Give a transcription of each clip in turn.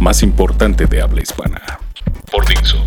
más importante de habla hispana. Por Dixo.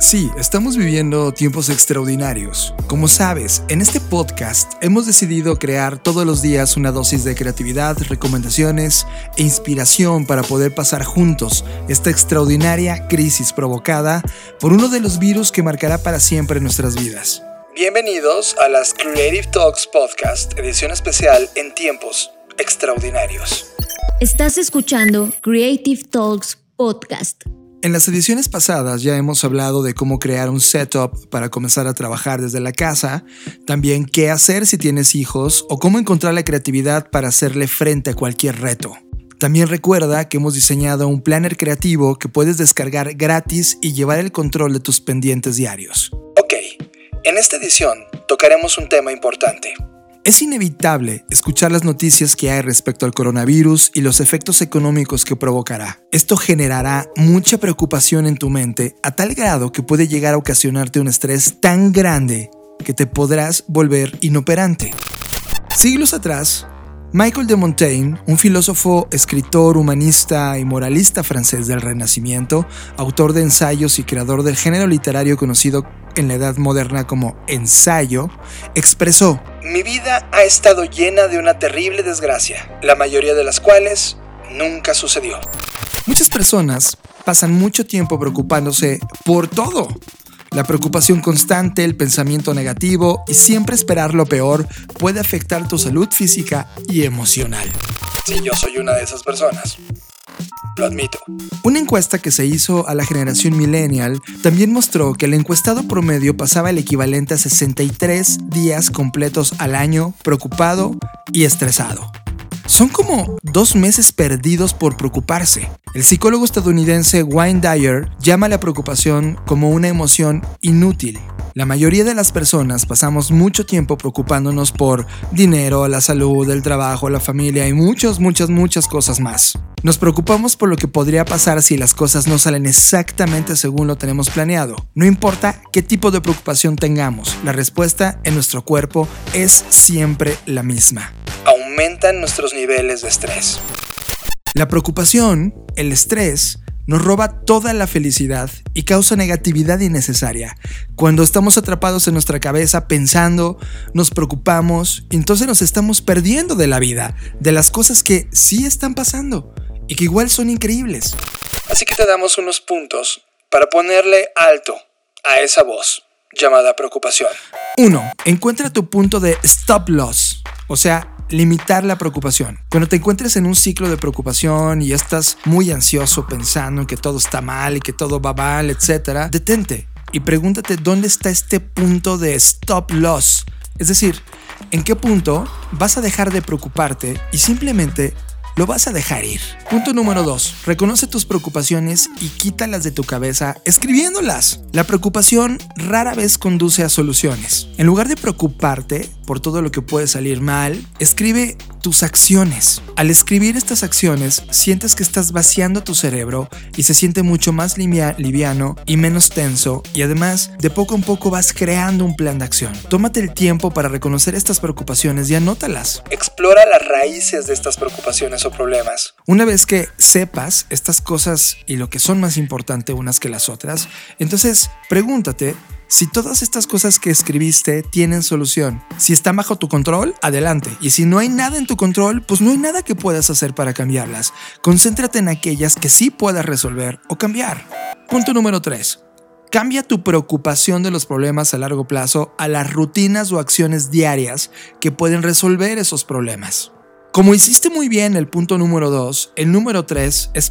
Sí, estamos viviendo tiempos extraordinarios. Como sabes, en este podcast hemos decidido crear todos los días una dosis de creatividad, recomendaciones e inspiración para poder pasar juntos esta extraordinaria crisis provocada por uno de los virus que marcará para siempre nuestras vidas. Bienvenidos a las Creative Talks Podcast, edición especial en tiempos extraordinarios. Estás escuchando Creative Talks Podcast. En las ediciones pasadas ya hemos hablado de cómo crear un setup para comenzar a trabajar desde la casa, también qué hacer si tienes hijos o cómo encontrar la creatividad para hacerle frente a cualquier reto. También recuerda que hemos diseñado un planner creativo que puedes descargar gratis y llevar el control de tus pendientes diarios. Ok, en esta edición tocaremos un tema importante. Es inevitable escuchar las noticias que hay respecto al coronavirus y los efectos económicos que provocará. Esto generará mucha preocupación en tu mente a tal grado que puede llegar a ocasionarte un estrés tan grande que te podrás volver inoperante. Siglos atrás, Michael de Montaigne, un filósofo, escritor, humanista y moralista francés del Renacimiento, autor de ensayos y creador del género literario conocido en la Edad Moderna como ensayo, expresó, Mi vida ha estado llena de una terrible desgracia, la mayoría de las cuales nunca sucedió. Muchas personas pasan mucho tiempo preocupándose por todo. La preocupación constante, el pensamiento negativo y siempre esperar lo peor puede afectar tu salud física y emocional. Sí, yo soy una de esas personas. Lo admito. Una encuesta que se hizo a la generación millennial también mostró que el encuestado promedio pasaba el equivalente a 63 días completos al año preocupado y estresado. Son como dos meses perdidos por preocuparse. El psicólogo estadounidense Wayne Dyer llama la preocupación como una emoción inútil. La mayoría de las personas pasamos mucho tiempo preocupándonos por dinero, la salud, el trabajo, la familia y muchas, muchas, muchas cosas más. Nos preocupamos por lo que podría pasar si las cosas no salen exactamente según lo tenemos planeado. No importa qué tipo de preocupación tengamos, la respuesta en nuestro cuerpo es siempre la misma. Aumentan nuestros niveles de estrés. La preocupación, el estrés, nos roba toda la felicidad y causa negatividad innecesaria. Cuando estamos atrapados en nuestra cabeza pensando, nos preocupamos, entonces nos estamos perdiendo de la vida, de las cosas que sí están pasando y que igual son increíbles. Así que te damos unos puntos para ponerle alto a esa voz llamada preocupación. 1. Encuentra tu punto de stop loss, o sea, limitar la preocupación. Cuando te encuentres en un ciclo de preocupación y estás muy ansioso pensando en que todo está mal y que todo va mal, etc., detente y pregúntate dónde está este punto de stop loss. Es decir, en qué punto vas a dejar de preocuparte y simplemente lo vas a dejar ir. Punto número 2. Reconoce tus preocupaciones y quítalas de tu cabeza escribiéndolas. La preocupación rara vez conduce a soluciones. En lugar de preocuparte por todo lo que puede salir mal, escribe tus acciones. Al escribir estas acciones, sientes que estás vaciando tu cerebro y se siente mucho más livia- liviano y menos tenso y además de poco en poco vas creando un plan de acción. Tómate el tiempo para reconocer estas preocupaciones y anótalas. Explora las raíces de estas preocupaciones o problemas. Una vez que sepas estas cosas y lo que son más importante unas que las otras, entonces pregúntate si todas estas cosas que escribiste tienen solución. Si están bajo tu control, adelante. Y si no hay nada en tu control, pues no hay nada que puedas hacer para cambiarlas. Concéntrate en aquellas que sí puedas resolver o cambiar. Punto número 3. Cambia tu preocupación de los problemas a largo plazo a las rutinas o acciones diarias que pueden resolver esos problemas. Como hiciste muy bien el punto número 2, el número 3 es,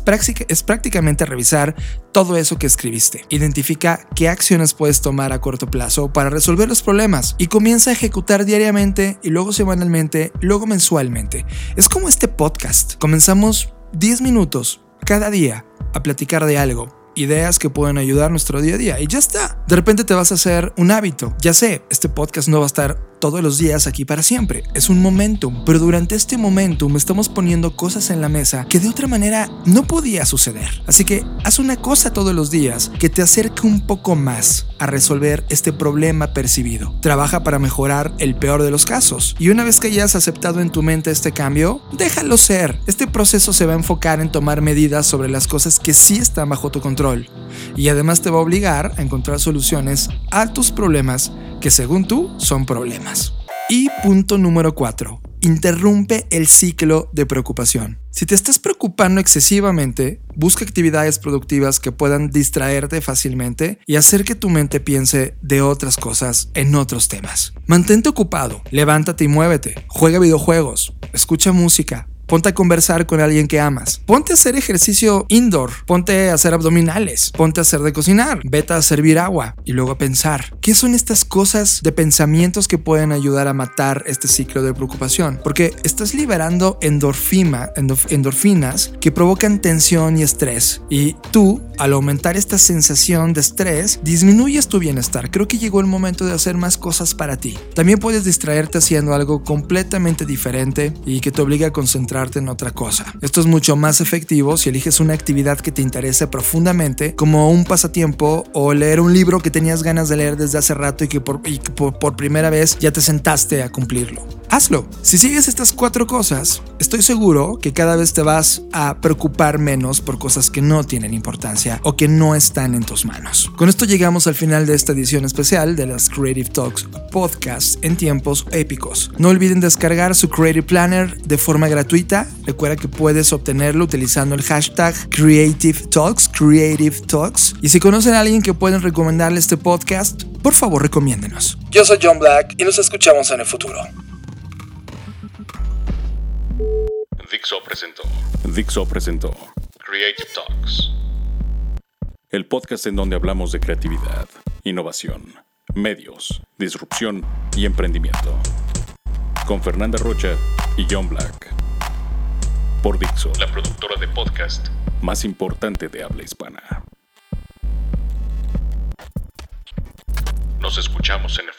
prácticamente revisar todo eso que escribiste. Identifica qué acciones puedes tomar a corto plazo para resolver los problemas y comienza a ejecutar diariamente y luego semanalmente, luego mensualmente. Es como este podcast. Comenzamos 10 minutos cada día a platicar de algo ideas que pueden ayudar nuestro día a día y ya está. De repente te vas a hacer un hábito. Ya sé, este podcast no va a estar todos los días aquí para siempre. Es un momentum, pero durante este momentum estamos poniendo cosas en la mesa que de otra manera no podía suceder. Así que haz una cosa todos los días que te acerque un poco más a resolver este problema percibido. Trabaja para mejorar el peor de los casos. Y una vez que hayas aceptado en tu mente este cambio, déjalo ser. Este proceso se va a enfocar en tomar medidas sobre las cosas que sí están bajo tu control. Y además te va a obligar a encontrar soluciones a tus problemas que según tú son problemas. Y punto número 4. Interrumpe el ciclo de preocupación. Si te estás preocupando excesivamente, busca actividades productivas que puedan distraerte fácilmente y hacer que tu mente piense de otras cosas en otros temas. Mantente ocupado, levántate y muévete, juega videojuegos, escucha música, Ponte a conversar con alguien que amas. Ponte a hacer ejercicio indoor. Ponte a hacer abdominales. Ponte a hacer de cocinar. Vete a servir agua. Y luego a pensar. ¿Qué son estas cosas de pensamientos que pueden ayudar a matar este ciclo de preocupación? Porque estás liberando endorfina, endorfinas que provocan tensión y estrés. Y tú, al aumentar esta sensación de estrés, disminuyes tu bienestar. Creo que llegó el momento de hacer más cosas para ti. También puedes distraerte haciendo algo completamente diferente y que te obliga a en otra cosa. Esto es mucho más efectivo si eliges una actividad que te interese profundamente, como un pasatiempo o leer un libro que tenías ganas de leer desde hace rato y que por primera vez ya te sentaste a cumplirlo hazlo. Si sigues estas cuatro cosas, estoy seguro que cada vez te vas a preocupar menos por cosas que no tienen importancia o que no están en tus manos. Con esto llegamos al final de esta edición especial de las Creative Talks Podcast en tiempos épicos. No olviden descargar su Creative Planner de forma gratuita. Recuerda que puedes obtenerlo utilizando el hashtag Creative Talks, Creative Talks. Y si conocen a alguien que pueden recomendarle este podcast, por favor recomiéndenos. Yo soy John Black y nos escuchamos en el futuro. Dixo presentó. Dixo presentó. Creative Talks. El podcast en donde hablamos de creatividad, innovación, medios, disrupción y emprendimiento. Con Fernanda Rocha y John Black. Por Dixo, la productora de podcast más importante de habla hispana. Nos escuchamos en el